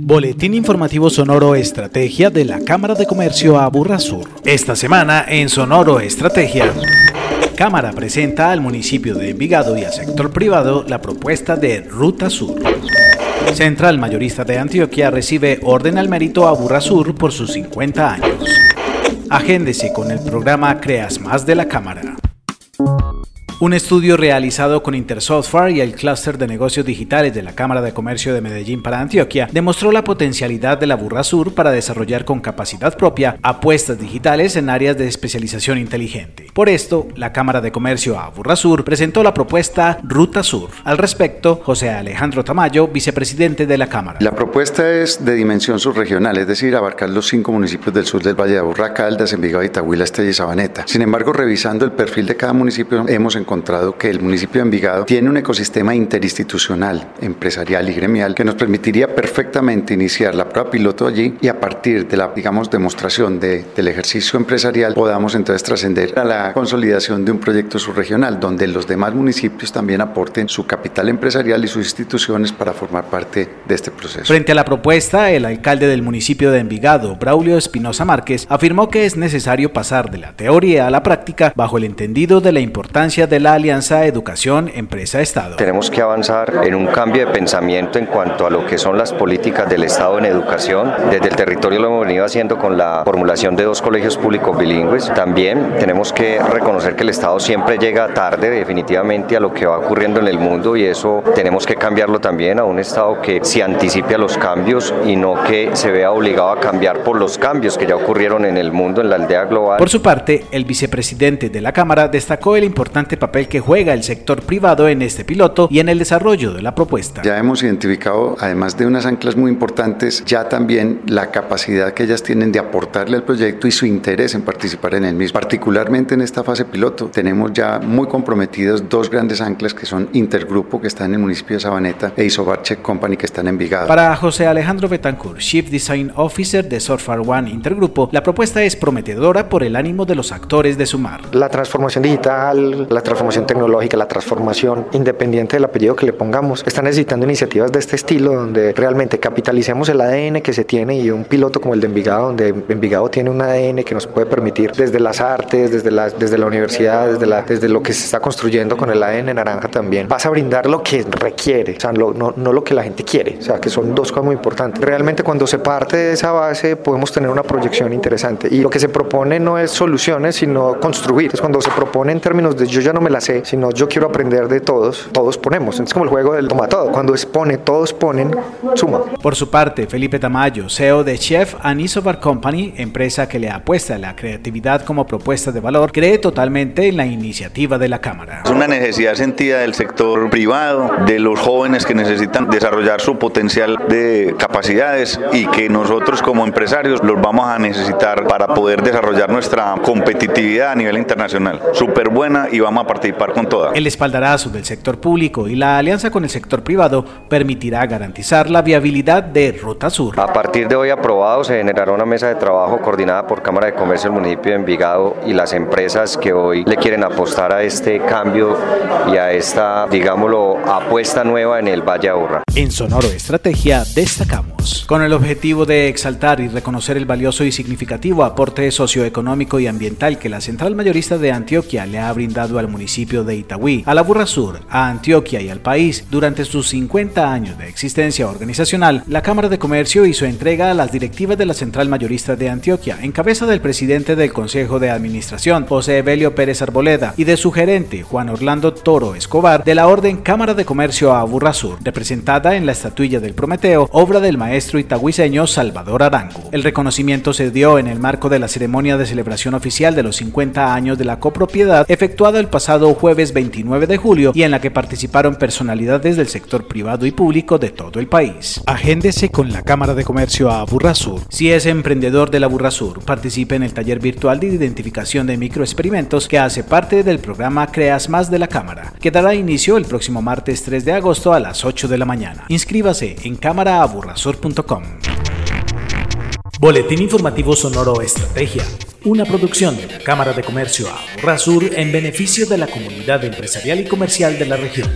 Boletín informativo Sonoro Estrategia de la Cámara de Comercio Aburra Sur. Esta semana en Sonoro Estrategia. Cámara presenta al municipio de Envigado y al sector privado la propuesta de Ruta Sur. Central Mayorista de Antioquia recibe orden al mérito a Sur por sus 50 años. Agéndese con el programa Creas Más de la Cámara. Un estudio realizado con Intersoftware y el Clúster de Negocios Digitales de la Cámara de Comercio de Medellín para Antioquia demostró la potencialidad de la Burra Sur para desarrollar con capacidad propia apuestas digitales en áreas de especialización inteligente. Por esto, la Cámara de Comercio a Burra Sur presentó la propuesta Ruta Sur. Al respecto, José Alejandro Tamayo, vicepresidente de la Cámara. La propuesta es de dimensión subregional, es decir, abarcar los cinco municipios del sur del Valle de Aburrá, Caldas, Envigado, Itagüí, Estella y Sabaneta. Sin embargo, revisando el perfil de cada municipio, hemos encontrado encontrado que el municipio de Envigado tiene un ecosistema interinstitucional, empresarial y gremial que nos permitiría perfectamente iniciar la prueba piloto allí y a partir de la, digamos, demostración de, del ejercicio empresarial podamos entonces trascender a la consolidación de un proyecto subregional donde los demás municipios también aporten su capital empresarial y sus instituciones para formar parte de este proceso. Frente a la propuesta, el alcalde del municipio de Envigado, Braulio Espinosa Márquez, afirmó que es necesario pasar de la teoría a la práctica bajo el entendido de la importancia de la alianza Educación Empresa-Estado. Tenemos que avanzar en un cambio de pensamiento en cuanto a lo que son las políticas del Estado en educación. Desde el territorio lo hemos venido haciendo con la formulación de dos colegios públicos bilingües. También tenemos que reconocer que el Estado siempre llega tarde definitivamente a lo que va ocurriendo en el mundo y eso tenemos que cambiarlo también a un Estado que se anticipe a los cambios y no que se vea obligado a cambiar por los cambios que ya ocurrieron en el mundo, en la aldea global. Por su parte, el vicepresidente de la Cámara destacó el importante papel el que juega el sector privado en este piloto y en el desarrollo de la propuesta. Ya hemos identificado, además de unas anclas muy importantes, ya también la capacidad que ellas tienen de aportarle al proyecto y su interés en participar en el mismo. Particularmente en esta fase piloto, tenemos ya muy comprometidos dos grandes anclas que son Intergrupo, que está en el municipio de Sabaneta, e Isobar Company, que están en Envigado. Para José Alejandro Betancourt, Chief Design Officer de Surfar One Intergrupo, la propuesta es prometedora por el ánimo de los actores de sumar. La transformación digital, la transformación transformación tecnológica, la transformación, independiente del apellido que le pongamos, está necesitando iniciativas de este estilo donde realmente capitalicemos el ADN que se tiene y un piloto como el de Envigado, donde Envigado tiene un ADN que nos puede permitir desde las artes, desde la, desde la universidad, desde, la, desde lo que se está construyendo con el ADN naranja también, vas a brindar lo que requiere, o sea, no, no lo que la gente quiere, o sea, que son dos cosas muy importantes. Realmente cuando se parte de esa base podemos tener una proyección interesante y lo que se propone no es soluciones, sino construir. Es cuando se propone en términos de yo ya no me la sé, sino yo quiero aprender de todos, todos ponemos. Es como el juego del toma todo. Cuando expone, todos ponen, suma. Por su parte, Felipe Tamayo, CEO de Chef Anisobar Company, empresa que le apuesta a la creatividad como propuesta de valor, cree totalmente en la iniciativa de la Cámara. Es una necesidad sentida del sector privado, de los jóvenes que necesitan desarrollar su potencial de capacidades y que nosotros como empresarios los vamos a necesitar para poder desarrollar nuestra competitividad a nivel internacional. Súper buena y vamos a participar con toda. El espaldarazo del sector público y la alianza con el sector privado permitirá garantizar la viabilidad de Ruta Sur. A partir de hoy aprobado se generará una mesa de trabajo coordinada por Cámara de Comercio del municipio de Envigado y las empresas que hoy le quieren apostar a este cambio y a esta, digámoslo, apuesta nueva en el Valle Aburra. En Sonoro Estrategia destacamos, con el objetivo de exaltar y reconocer el valioso y significativo aporte socioeconómico y ambiental que la Central Mayorista de Antioquia le ha brindado al municipio de Itagüí, a la Burra Sur, a Antioquia y al país. Durante sus 50 años de existencia organizacional, la Cámara de Comercio hizo entrega a las directivas de la Central Mayorista de Antioquia, en cabeza del presidente del Consejo de Administración, José Evelio Pérez Arboleda, y de su gerente, Juan Orlando Toro Escobar, de la Orden Cámara de Comercio a Burra Sur, representada en la estatuilla del Prometeo, obra del maestro itagüiseño Salvador Arango. El reconocimiento se dio en el marco de la ceremonia de celebración oficial de los 50 años de la copropiedad efectuada el pasado jueves 29 de julio y en la que participaron personalidades del sector privado y público de todo el país. Agéndese con la Cámara de Comercio a Burrasur. Si es emprendedor de la Burrasur, participe en el taller virtual de identificación de microexperimentos que hace parte del programa Creas Más de la Cámara, que dará inicio el próximo martes 3 de agosto a las 8 de la mañana. Inscríbase en cámaraaburrasur.com. Boletín informativo Sonoro Estrategia una producción de la Cámara de Comercio Sur en beneficio de la comunidad empresarial y comercial de la región.